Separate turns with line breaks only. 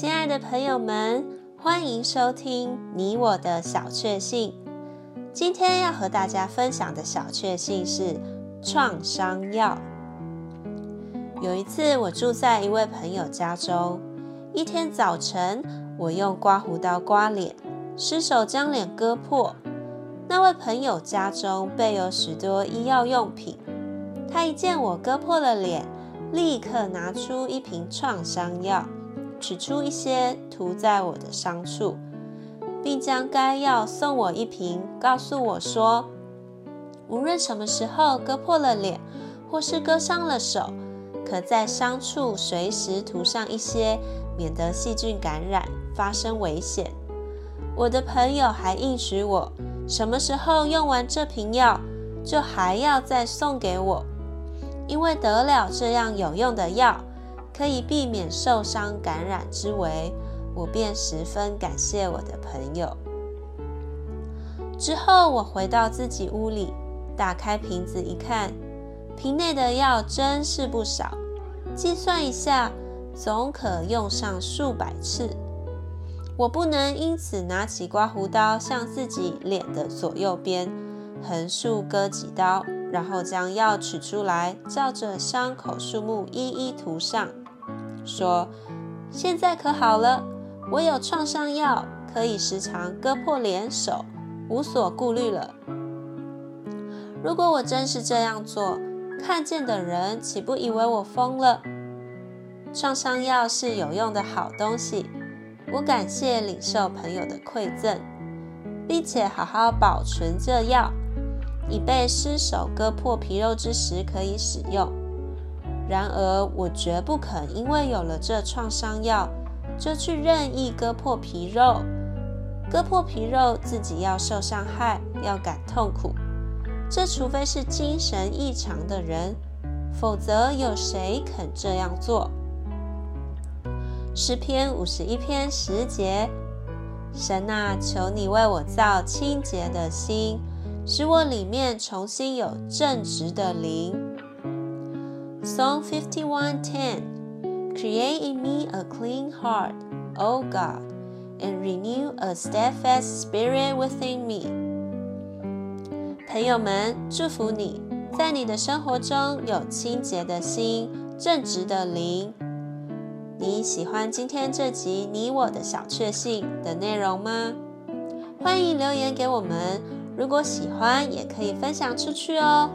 亲爱的朋友们，欢迎收听你我的小确幸。今天要和大家分享的小确幸是创伤药。有一次，我住在一位朋友家中，一天早晨，我用刮胡刀刮脸，失手将脸割破。那位朋友家中备有许多医药用品，他一见我割破了脸，立刻拿出一瓶创伤药。取出一些涂在我的伤处，并将该药送我一瓶，告诉我说，无论什么时候割破了脸，或是割伤了手，可在伤处随时涂上一些，免得细菌感染发生危险。我的朋友还应许我，什么时候用完这瓶药，就还要再送给我，因为得了这样有用的药。可以避免受伤感染之危，我便十分感谢我的朋友。之后，我回到自己屋里，打开瓶子一看，瓶内的药真是不少，计算一下，总可用上数百次。我不能因此拿起刮胡刀，向自己脸的左右边横竖割几刀，然后将药取出来，照着伤口数目一一涂上。说：“现在可好了，我有创伤药，可以时常割破脸手，无所顾虑了。如果我真是这样做，看见的人岂不以为我疯了？创伤药是有用的好东西，我感谢领受朋友的馈赠，并且好好保存这药，以备失手割破皮肉之时可以使用。”然而，我绝不肯因为有了这创伤药，就去任意割破皮肉。割破皮肉，自己要受伤害，要感痛苦。这除非是精神异常的人，否则有谁肯这样做？诗篇五十一篇十节：神啊，求你为我造清洁的心，使我里面重新有正直的灵。Psalm 51:10 Create in me a clean heart, O God, and renew a steadfast spirit within me. 朋友们，祝福你，在你的生活中有清洁的心、正直的灵。你喜欢今天这集你我的小确幸的内容吗？欢迎留言给我们，如果喜欢，也可以分享出去哦。